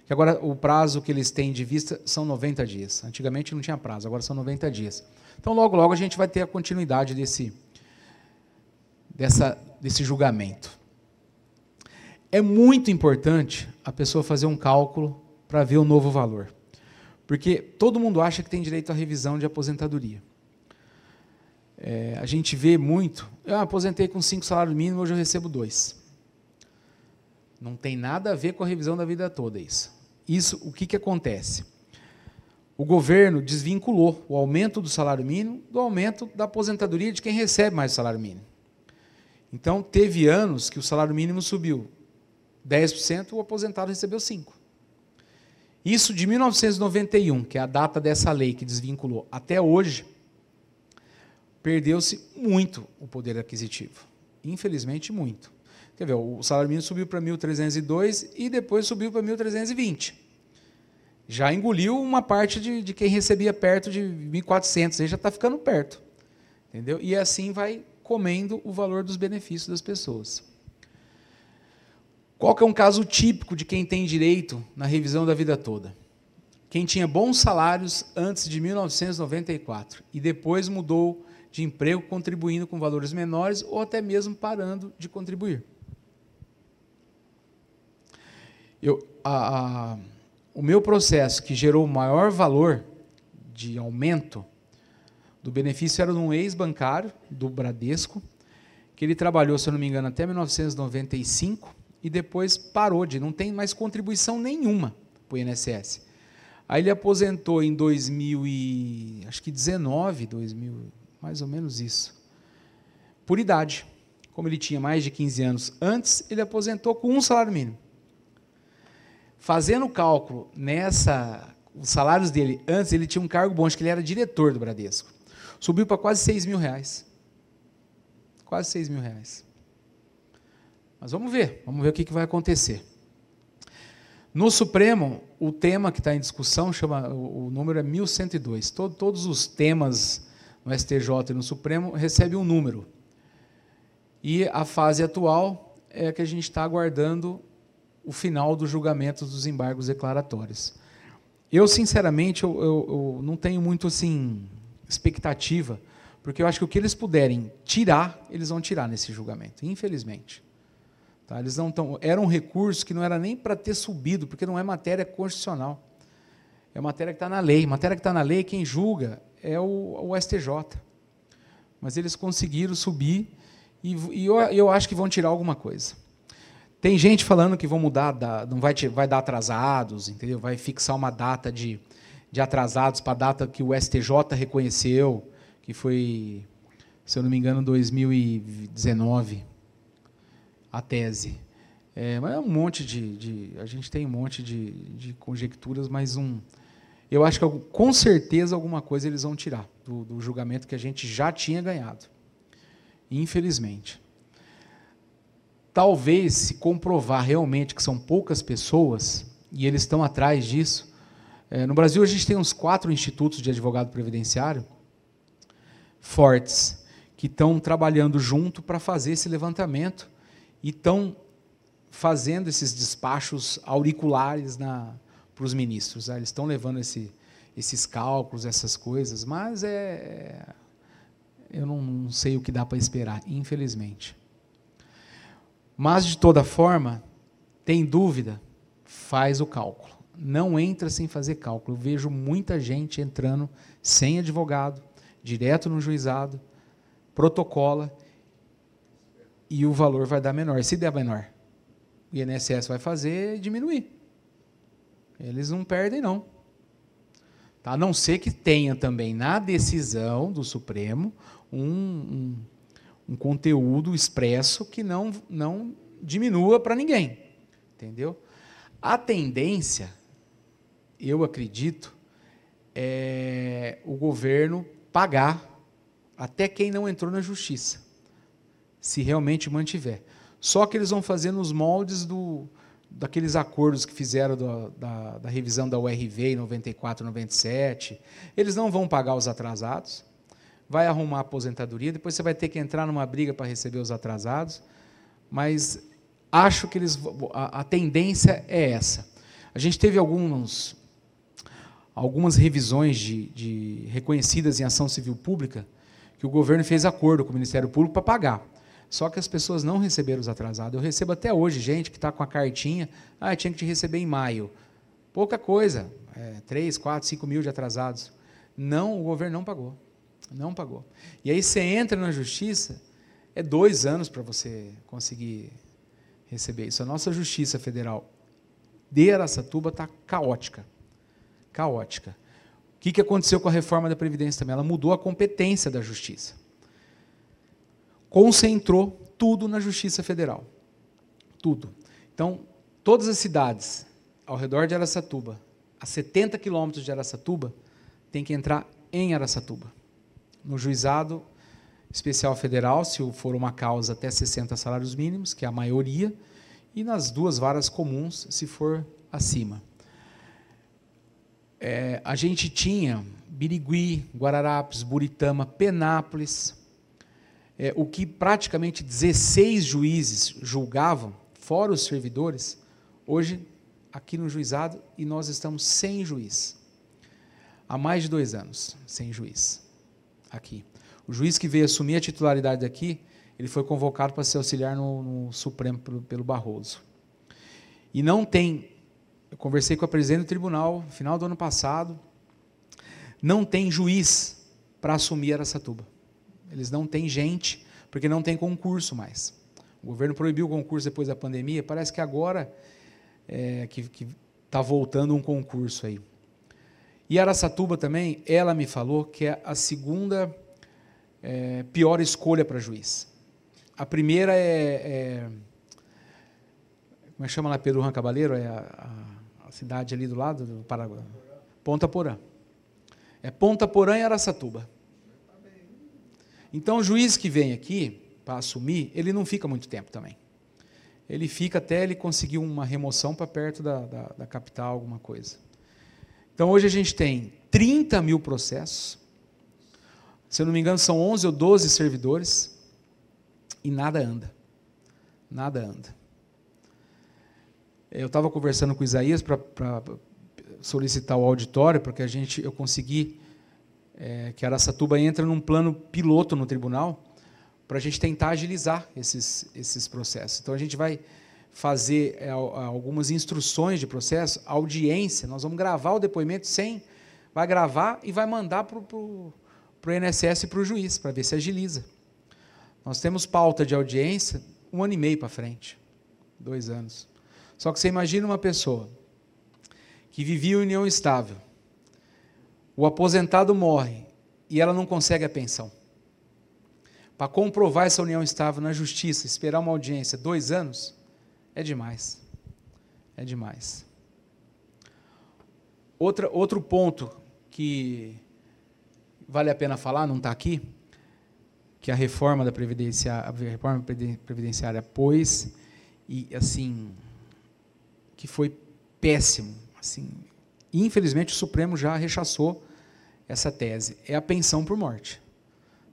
Que agora o prazo que eles têm de vista são 90 dias. Antigamente não tinha prazo, agora são 90 dias. Então, logo, logo a gente vai ter a continuidade desse, dessa, desse julgamento. É muito importante a pessoa fazer um cálculo para ver o novo valor. Porque todo mundo acha que tem direito à revisão de aposentadoria. É, a gente vê muito. Eu aposentei com cinco salários mínimos, hoje eu recebo dois. Não tem nada a ver com a revisão da vida toda isso. Isso, o que, que acontece? O governo desvinculou o aumento do salário mínimo do aumento da aposentadoria de quem recebe mais salário mínimo. Então, teve anos que o salário mínimo subiu 10%, o aposentado recebeu 5%. Isso de 1991, que é a data dessa lei que desvinculou, até hoje, perdeu-se muito o poder aquisitivo. Infelizmente, muito. Quer ver, o salário mínimo subiu para 1.302 e depois subiu para 1.320. Já engoliu uma parte de, de quem recebia perto de 1.400, aí já está ficando perto. Entendeu? E assim vai comendo o valor dos benefícios das pessoas. Qual que é um caso típico de quem tem direito na revisão da vida toda? Quem tinha bons salários antes de 1994 e depois mudou de emprego contribuindo com valores menores ou até mesmo parando de contribuir. Eu, a, a, o meu processo que gerou o maior valor de aumento do benefício era de um ex-bancário do Bradesco, que ele trabalhou, se eu não me engano, até 1995 e depois parou de, não tem mais contribuição nenhuma para o INSS. Aí ele aposentou em 2000 e, acho que 19, 2000, mais ou menos isso, por idade. Como ele tinha mais de 15 anos antes, ele aposentou com um salário mínimo. Fazendo o cálculo nessa, os salários dele antes, ele tinha um cargo bom, acho que ele era diretor do Bradesco. Subiu para quase 6 mil reais. Quase 6 mil reais. Mas vamos ver, vamos ver o que, que vai acontecer. No Supremo, o tema que está em discussão chama, o, número é 1102. Todo, todos os temas no STJ e no Supremo recebem um número. E a fase atual é que a gente está aguardando o final do julgamento dos embargos declaratórios. Eu, sinceramente, eu, eu, eu não tenho muito assim expectativa, porque eu acho que o que eles puderem tirar, eles vão tirar nesse julgamento, infelizmente. Tá? Eles não tão, era um recurso que não era nem para ter subido, porque não é matéria constitucional. É matéria que está na lei. Matéria que está na lei, quem julga é o, o STJ. Mas eles conseguiram subir e, e eu, eu, acho que vão tirar alguma coisa. Tem gente falando que vão mudar, da, não vai, vai dar atrasados, entendeu? Vai fixar uma data de, de atrasados para a data que o STJ reconheceu, que foi, se eu não me engano, 2019 a tese. É, mas é um monte de, de, A gente tem um monte de, de conjecturas, mas um. Eu acho que com certeza alguma coisa eles vão tirar do, do julgamento que a gente já tinha ganhado. Infelizmente. Talvez, se comprovar realmente que são poucas pessoas, e eles estão atrás disso. É, no Brasil, a gente tem uns quatro institutos de advogado previdenciário fortes, que estão trabalhando junto para fazer esse levantamento e estão fazendo esses despachos auriculares para os ministros. Né? Eles estão levando esse, esses cálculos, essas coisas, mas é, é eu não, não sei o que dá para esperar, infelizmente. Mas, de toda forma, tem dúvida? Faz o cálculo. Não entra sem fazer cálculo. Eu vejo muita gente entrando sem advogado, direto no juizado, protocola e o valor vai dar menor. Se der menor, o INSS vai fazer diminuir. Eles não perdem, não. Tá? A não ser que tenha também na decisão do Supremo um, um, um conteúdo expresso que não, não diminua para ninguém. Entendeu? A tendência, eu acredito, é o governo pagar até quem não entrou na justiça se realmente mantiver. Só que eles vão fazer nos moldes do, daqueles acordos que fizeram da, da, revisão da URV em 94, 97. Eles não vão pagar os atrasados, vai arrumar a aposentadoria, depois você vai ter que entrar numa briga para receber os atrasados, mas acho que eles, a, a tendência é essa. A gente teve alguns, algumas revisões de, de reconhecidas em ação civil pública que o governo fez acordo com o Ministério Público para pagar. Só que as pessoas não receberam os atrasados. Eu recebo até hoje gente que está com a cartinha, ah, tinha que te receber em maio. Pouca coisa, é, 3, 4, 5 mil de atrasados. Não, o governo não pagou. Não pagou. E aí você entra na justiça, é dois anos para você conseguir receber isso. A nossa justiça federal de Aracatuba está caótica. Caótica. O que, aconteceu com a reforma da Previdência também? Ela mudou a competência da justiça concentrou tudo na Justiça Federal. Tudo. Então, todas as cidades ao redor de Aracatuba, a 70 quilômetros de Aracatuba, tem que entrar em Aracatuba. No juizado especial federal, se for uma causa até 60 salários mínimos, que é a maioria, e nas duas varas comuns, se for acima. É, a gente tinha Birigui, Guararapes, Buritama, Penápolis, é, o que praticamente 16 juízes julgavam, fora os servidores, hoje, aqui no juizado, e nós estamos sem juiz. Há mais de dois anos, sem juiz. Aqui. O juiz que veio assumir a titularidade aqui, ele foi convocado para ser auxiliar no, no Supremo pelo, pelo Barroso. E não tem, eu conversei com a presidente do tribunal no final do ano passado, não tem juiz para assumir Aracatuba. Eles não têm gente, porque não tem concurso mais. O governo proibiu o concurso depois da pandemia, parece que agora é, que está voltando um concurso aí. E Aracatuba também, ela me falou que é a segunda é, pior escolha para juiz. A primeira é, é como é que chama lá Pedro Juan Cabaleiro? É a, a, a, cidade ali do lado do Paraguai. Ponta Porã. É Ponta Porã e Aracatuba. Então o juiz que vem aqui para assumir, ele não fica muito tempo também. Ele fica até ele conseguir uma remoção para perto da, da, da capital, alguma coisa. Então hoje a gente tem 30 mil processos, se eu não me engano são 11 ou 12 servidores, e nada anda. Nada anda. Eu estava conversando com o Isaías para solicitar o auditório, porque a gente, eu consegui é, que Araçatuba entre num plano piloto no tribunal, para a gente tentar agilizar esses, esses processos. Então a gente vai fazer é, algumas instruções de processo, audiência, nós vamos gravar o depoimento sem, vai gravar e vai mandar para o INSS e para o juiz, para ver se agiliza. Nós temos pauta de audiência um ano e meio para frente, dois anos. Só que você imagina uma pessoa que vivia em união estável, o aposentado morre e ela não consegue a pensão. Para comprovar essa união estável na justiça, esperar uma audiência dois anos, é demais. É demais. Outra, outro ponto que vale a pena falar, não está aqui, que a reforma da previdência, a reforma previdenciária pôs e assim que foi péssimo, assim, infelizmente o Supremo já rechaçou essa tese. É a pensão por morte.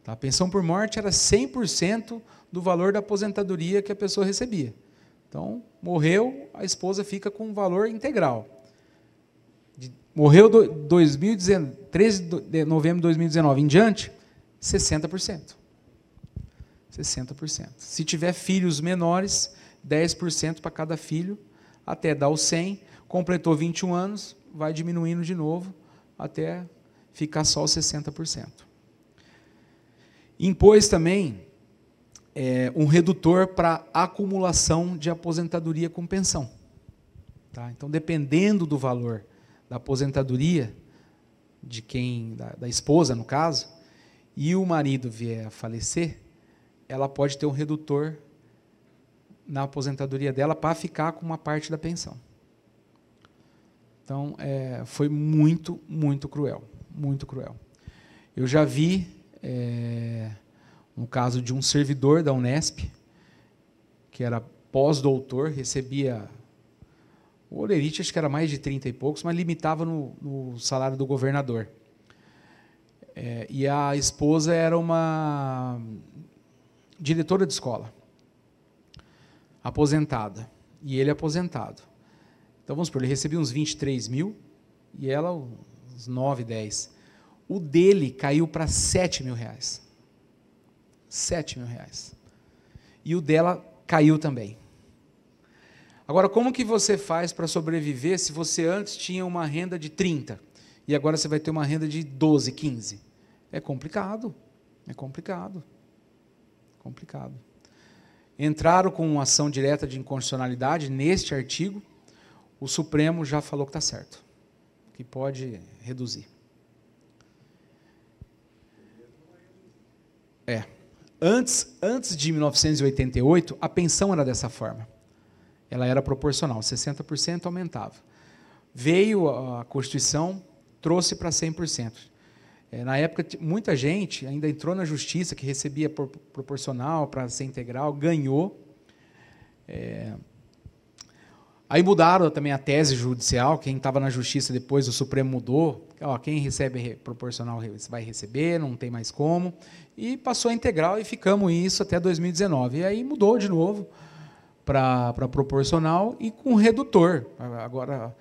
Tá? A pensão por morte era 100% do valor da aposentadoria que a pessoa recebia. Então, morreu, a esposa fica com o valor integral. Morreu do, 2019, 13 de novembro de 2019 em diante, 60%. 60%. Se tiver filhos menores, 10% para cada filho, até dar os 100, completou 21 anos, vai diminuindo de novo, até ficar só os 60%. Impôs também é, um redutor para acumulação de aposentadoria com pensão. Tá? Então, dependendo do valor da aposentadoria de quem, da, da esposa no caso, e o marido vier a falecer, ela pode ter um redutor na aposentadoria dela para ficar com uma parte da pensão. Então, é, foi muito, muito cruel, muito cruel. Eu já vi é, no caso de um servidor da Unesp, que era pós-doutor, recebia. O Olerite acho que era mais de 30 e poucos, mas limitava no, no salário do governador. É, e a esposa era uma diretora de escola, aposentada. E ele aposentado. Então vamos supor, ele recebia uns 23 mil e ela uns 9, 10. O dele caiu para 7 mil reais. 7 mil reais. E o dela caiu também. Agora, como que você faz para sobreviver se você antes tinha uma renda de 30 e agora você vai ter uma renda de 12, 15? É complicado. É complicado. Complicado. Entraram com uma ação direta de inconstitucionalidade neste artigo. O Supremo já falou que está certo, que pode reduzir. É. Antes, antes de 1988, a pensão era dessa forma. Ela era proporcional, 60% aumentava. Veio a Constituição, trouxe para 100%. É, na época, muita gente ainda entrou na justiça, que recebia por, proporcional para ser integral, ganhou. É, aí mudaram também a tese judicial, quem estava na justiça depois, o Supremo mudou. Ó, quem recebe proporcional vai receber, não tem mais como e passou a integral e ficamos isso até 2019. E aí mudou de novo para proporcional e com redutor. Agora,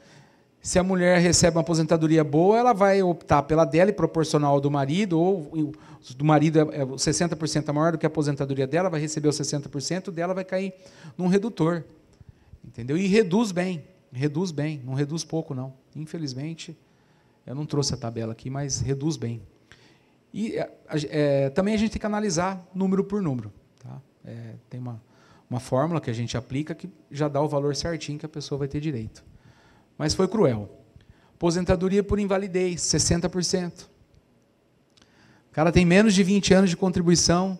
se a mulher recebe uma aposentadoria boa, ela vai optar pela dela e proporcional do marido, ou do marido é 60% é maior do que a aposentadoria dela, vai receber os 60%, dela vai cair num redutor. Entendeu? E reduz bem, reduz bem, não reduz pouco não. Infelizmente, eu não trouxe a tabela aqui, mas reduz bem. E é, também a gente tem que analisar número por número. Tá? É, tem uma, uma fórmula que a gente aplica que já dá o valor certinho que a pessoa vai ter direito. Mas foi cruel. Aposentadoria por invalidez, 60%. O cara tem menos de 20 anos de contribuição,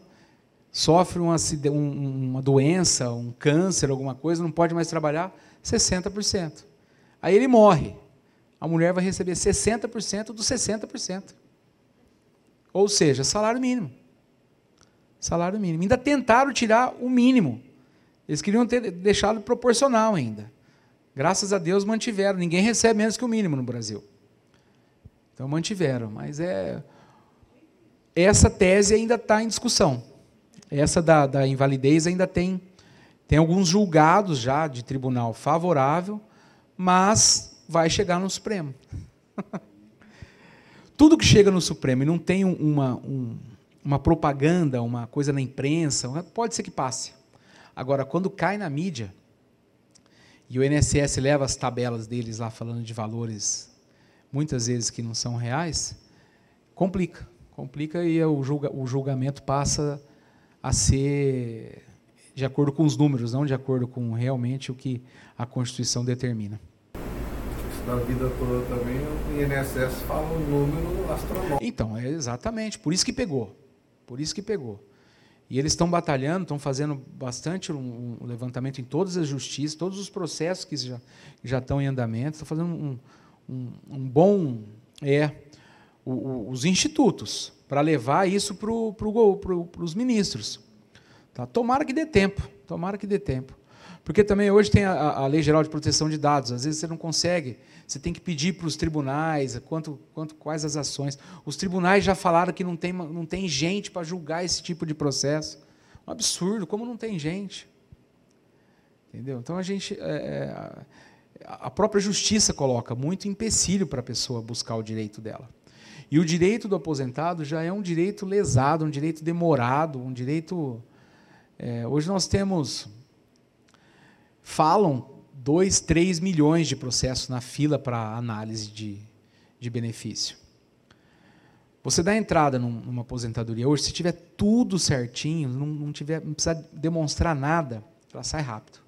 sofre uma, uma doença, um câncer, alguma coisa, não pode mais trabalhar, 60%. Aí ele morre. A mulher vai receber 60% dos 60%. Ou seja, salário mínimo. Salário mínimo. Ainda tentaram tirar o mínimo. Eles queriam ter deixado proporcional ainda. Graças a Deus mantiveram. Ninguém recebe menos que o mínimo no Brasil. Então mantiveram. Mas é. Essa tese ainda está em discussão. Essa da, da invalidez ainda tem, tem alguns julgados já de tribunal favorável, mas vai chegar no Supremo. Tudo que chega no Supremo e não tem uma, um, uma propaganda, uma coisa na imprensa, pode ser que passe. Agora, quando cai na mídia, e o INSS leva as tabelas deles lá falando de valores, muitas vezes que não são reais, complica. Complica e o, julga, o julgamento passa a ser de acordo com os números, não de acordo com realmente o que a Constituição determina. Na vida toda também, o INSS fala um número astronômico. Então, é exatamente, por isso que pegou. Por isso que pegou. E eles estão batalhando, estão fazendo bastante um, um, levantamento em todas as justiças, todos os processos que já, já estão em andamento, estão fazendo um, um, um bom. É, o, o, os institutos, para levar isso para pro, pro, os ministros. Tá? Tomara que dê tempo, tomara que dê tempo. Porque também hoje tem a, a, Lei Geral de Proteção de Dados, às vezes você não consegue, você tem que pedir para os tribunais quanto, quanto, quais as ações. Os tribunais já falaram que não tem, não tem gente para julgar esse tipo de processo. Um absurdo, como não tem gente? Entendeu? Então a gente. É, é a própria justiça coloca muito empecilho para a pessoa buscar o direito dela. E o direito do aposentado já é um direito lesado, um direito demorado, um direito. É, hoje nós temos. Falam 2, 3 milhões de processos na fila para análise de, de benefício. Você dá entrada num, numa aposentadoria hoje, se tiver tudo certinho, não, não, tiver, não precisa demonstrar nada, ela sai rápido.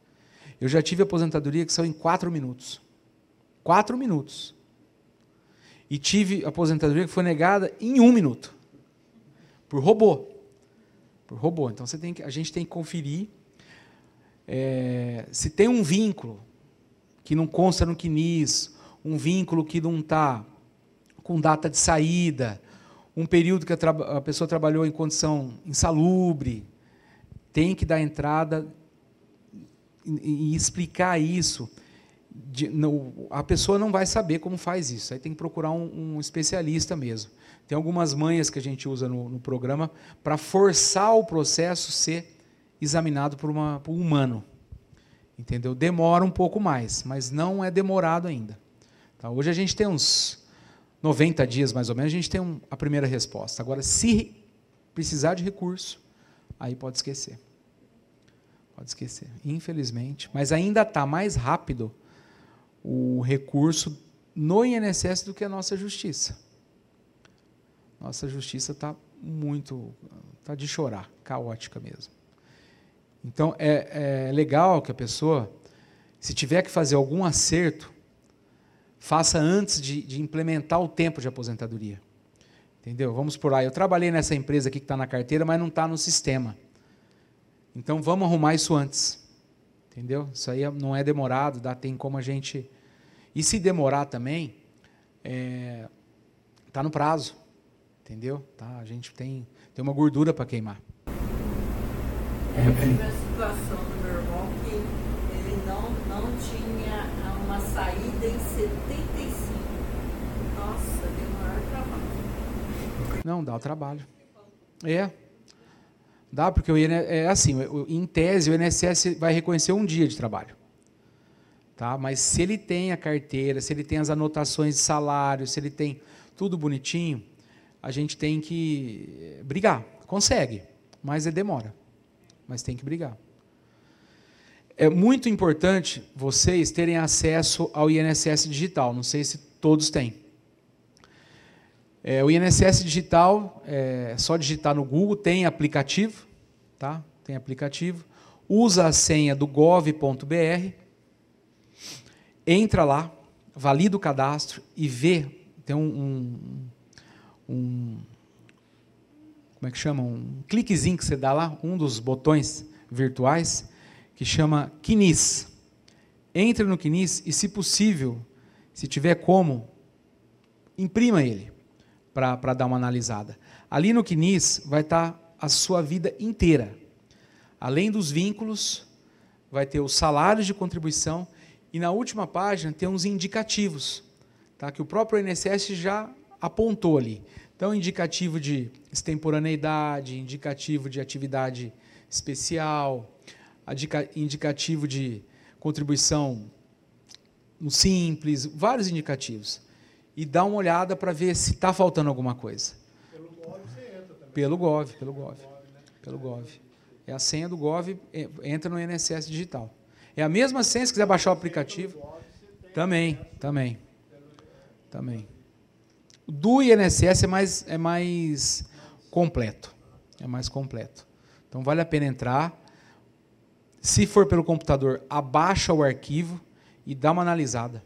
Eu já tive aposentadoria que saiu em quatro minutos. Quatro minutos e tive aposentadoria que foi negada em um minuto por robô. Por robô. Então você tem que, a gente tem que conferir é, se tem um vínculo que não consta no CNIS, um vínculo que não está com data de saída, um período que a, a, pessoa trabalhou em condição insalubre, tem que dar entrada e explicar isso de, a pessoa não vai saber como faz isso. Aí tem que procurar um, um especialista mesmo. Tem algumas manhas que a gente usa no, no programa para forçar o processo ser examinado por, uma, por um humano. Entendeu? Demora um pouco mais, mas não é demorado ainda. Tá? Hoje a gente tem uns 90 dias mais ou menos, a gente tem um, a primeira resposta. Agora, se precisar de recurso, aí pode esquecer. Pode esquecer, infelizmente. Mas ainda está mais rápido o recurso no INSS do que a nossa justiça. Nossa justiça está muito. está de chorar, caótica mesmo. Então, é, é legal que a pessoa, se tiver que fazer algum acerto, faça antes de, de implementar o tempo de aposentadoria. Entendeu? Vamos por aí. Eu trabalhei nessa empresa aqui que está na carteira, mas não está no sistema. Então vamos arrumar isso antes. Entendeu? Isso aí não é demorado, dá, tem como a gente e se demorar também, está é, tá no prazo, entendeu? Tá, a gente tem, tem uma gordura para queimar. É, eu tive a situação do meu irmão que ele não, não tinha uma saída em 75. Nossa, deu maior trabalho. Não, dá o trabalho. É. Dá, porque o INSS, é assim, em tese, o INSS vai reconhecer um dia de trabalho. Tá? Mas se ele tem a carteira, se ele tem as anotações de salário, se ele tem tudo bonitinho, a gente tem que brigar. Consegue, mas é demora. Mas tem que brigar. É muito importante vocês terem acesso ao INSS digital. Não sei se todos têm. É, o INSS digital, é só digitar no Google, tem aplicativo, tá? Tem aplicativo. Usa a senha do gov.br, entra lá, valida o cadastro e vê, tem um, um, um como é que chama? Um cliquezinho que você dá lá, um dos botões virtuais, que chama Quinis. Entre no Quinis e, se possível, se tiver como, imprima ele para dar uma analisada. Ali no Quinis vai estar tá a sua vida inteira. Além dos vínculos, vai ter os salários de contribuição e na última página tem uns indicativos, tá? que o próprio INSS já apontou ali. Então, indicativo de extemporaneidade, indicativo de atividade especial, indicativo de contribuição no simples, vários indicativos. E dá uma olhada para ver se está faltando alguma coisa. Pelo Gov você entra também. Pelo Gov, pelo Gov. Pelo Gov. É a senha do Gov, é, entra no INSS digital. É a mesma senha, se quiser baixar o aplicativo. Também, também. Também. Do INSS é mais, é mais completo. É mais completo. Então vale a pena entrar se for pelo computador, abaixa o arquivo e dá uma analisada.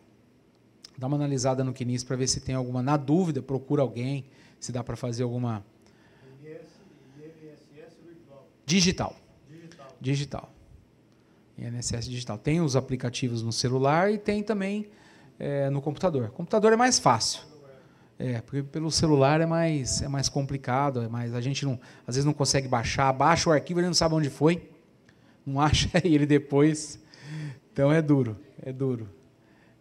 Dá uma analisada no Quinis para ver se tem alguma. Na dúvida, procura alguém, se dá para fazer alguma. Digital. Digital. Digital. INSS digital. Tem os aplicativos no celular e tem também é, no computador. O computador é mais fácil. É, porque pelo celular é mais, é mais complicado, é mais, a gente não, às vezes não consegue baixar, baixa o arquivo e não sabe onde foi não acha ele depois. Então é duro, é duro.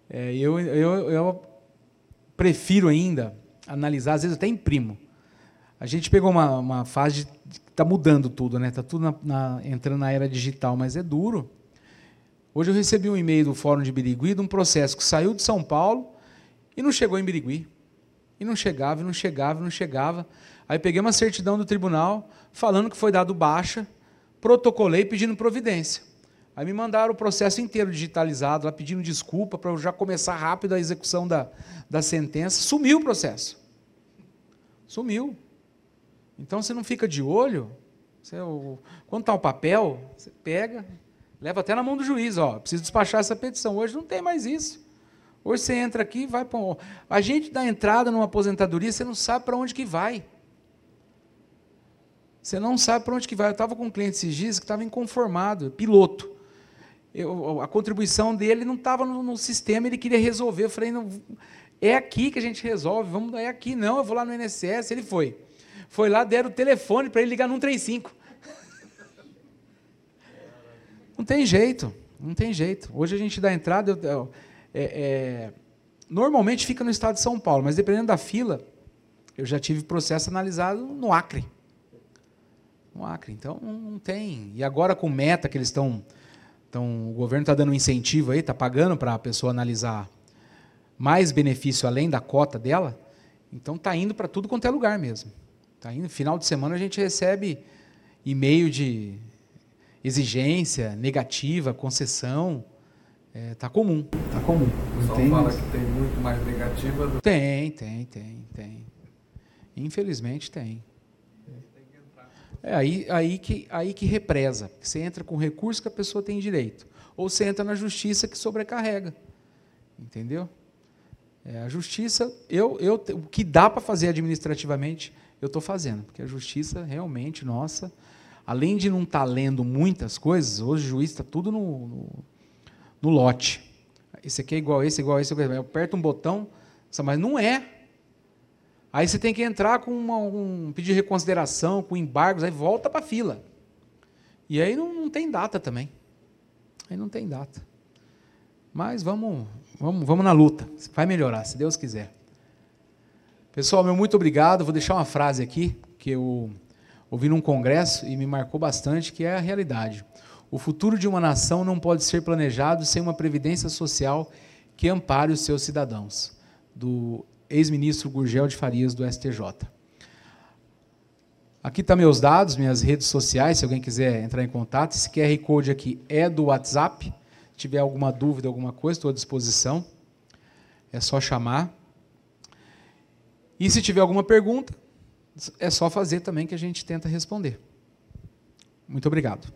É, eu, eu, eu prefiro ainda analisar, às vezes até imprimo. A gente pegou uma, uma fase que está mudando tudo, né? Está tudo na, na, entrando na era digital, mas é duro. Hoje eu recebi um e-mail do Fórum de Birigui de um processo que saiu de São Paulo e não chegou em Birigui. E não chegava, e não chegava, e não chegava. Aí peguei uma certidão do tribunal falando que foi dado baixa protocolei pedindo providência. Aí me mandaram o processo inteiro digitalizado, lá pedindo desculpa para eu já começar rápido a execução da, da sentença. Sumiu o processo. Sumiu. Então você não fica de olho. Você, o, quando está o papel, você pega, leva até na mão do juiz, ó, preciso despachar essa petição. Hoje não tem mais isso. Hoje você entra aqui e vai para. A gente dá entrada numa aposentadoria, você não sabe para onde que vai. Você não sabe para onde que vai. Eu estava com um cliente esses dias que estava inconformado, piloto. Eu, a contribuição dele não estava no, no, sistema, ele queria resolver. Eu falei, não, é aqui que a gente resolve, vamos, é aqui. Não, eu vou lá no INSS. Ele foi. Foi lá, deram o telefone para ele ligar no 135. Não tem jeito, não tem jeito. Hoje a gente dá entrada, eu, eu, é, é, normalmente fica no estado de São Paulo, mas dependendo da fila, eu já tive processo analisado no Acre no Acre. Então não tem. E agora com meta que eles estão. Então, o governo está dando um incentivo aí, está pagando para a pessoa analisar mais benefício além da cota dela. Então está indo para tudo quanto é lugar mesmo. Tá indo. Final de semana a gente recebe e-mail de exigência negativa, concessão. É, tá comum, tá comum. O pessoal tem fala que tem muito mais negativa do Tem, tem, tem, tem. Infelizmente tem. É aí, aí, que, aí que represa. Você entra com recurso que a pessoa tem direito. Ou você entra na justiça que sobrecarrega. Entendeu? É, a justiça, eu, eu, o que dá para fazer administrativamente, eu estou fazendo. Porque a justiça realmente, nossa, além de não estar tá lendo muitas coisas, hoje o juiz está tudo no, no, no, lote. Esse aqui é igual a esse, igual a esse. Eu aperto um botão, mas não é. Aí você tem que entrar com uma, um pedido de reconsideração, com embargos, aí volta para a fila. E aí não, não tem data também. Aí não tem data. Mas vamos, vamos, vamos na luta. Vai melhorar, se Deus quiser. Pessoal, meu muito obrigado. Vou deixar uma frase aqui que eu ouvi num congresso e me marcou bastante, que é a realidade. O futuro de uma nação não pode ser planejado sem uma previdência social que ampare os seus cidadãos, do ex-ministro Gurgel de Farias, do STJ. Aqui estão tá meus dados, minhas redes sociais, se alguém quiser entrar em contato. Esse QR Code aqui é do WhatsApp. Se tiver alguma dúvida, alguma coisa, estou à disposição. É só chamar. E se tiver alguma pergunta, é só fazer também que a gente tenta responder. Muito obrigado.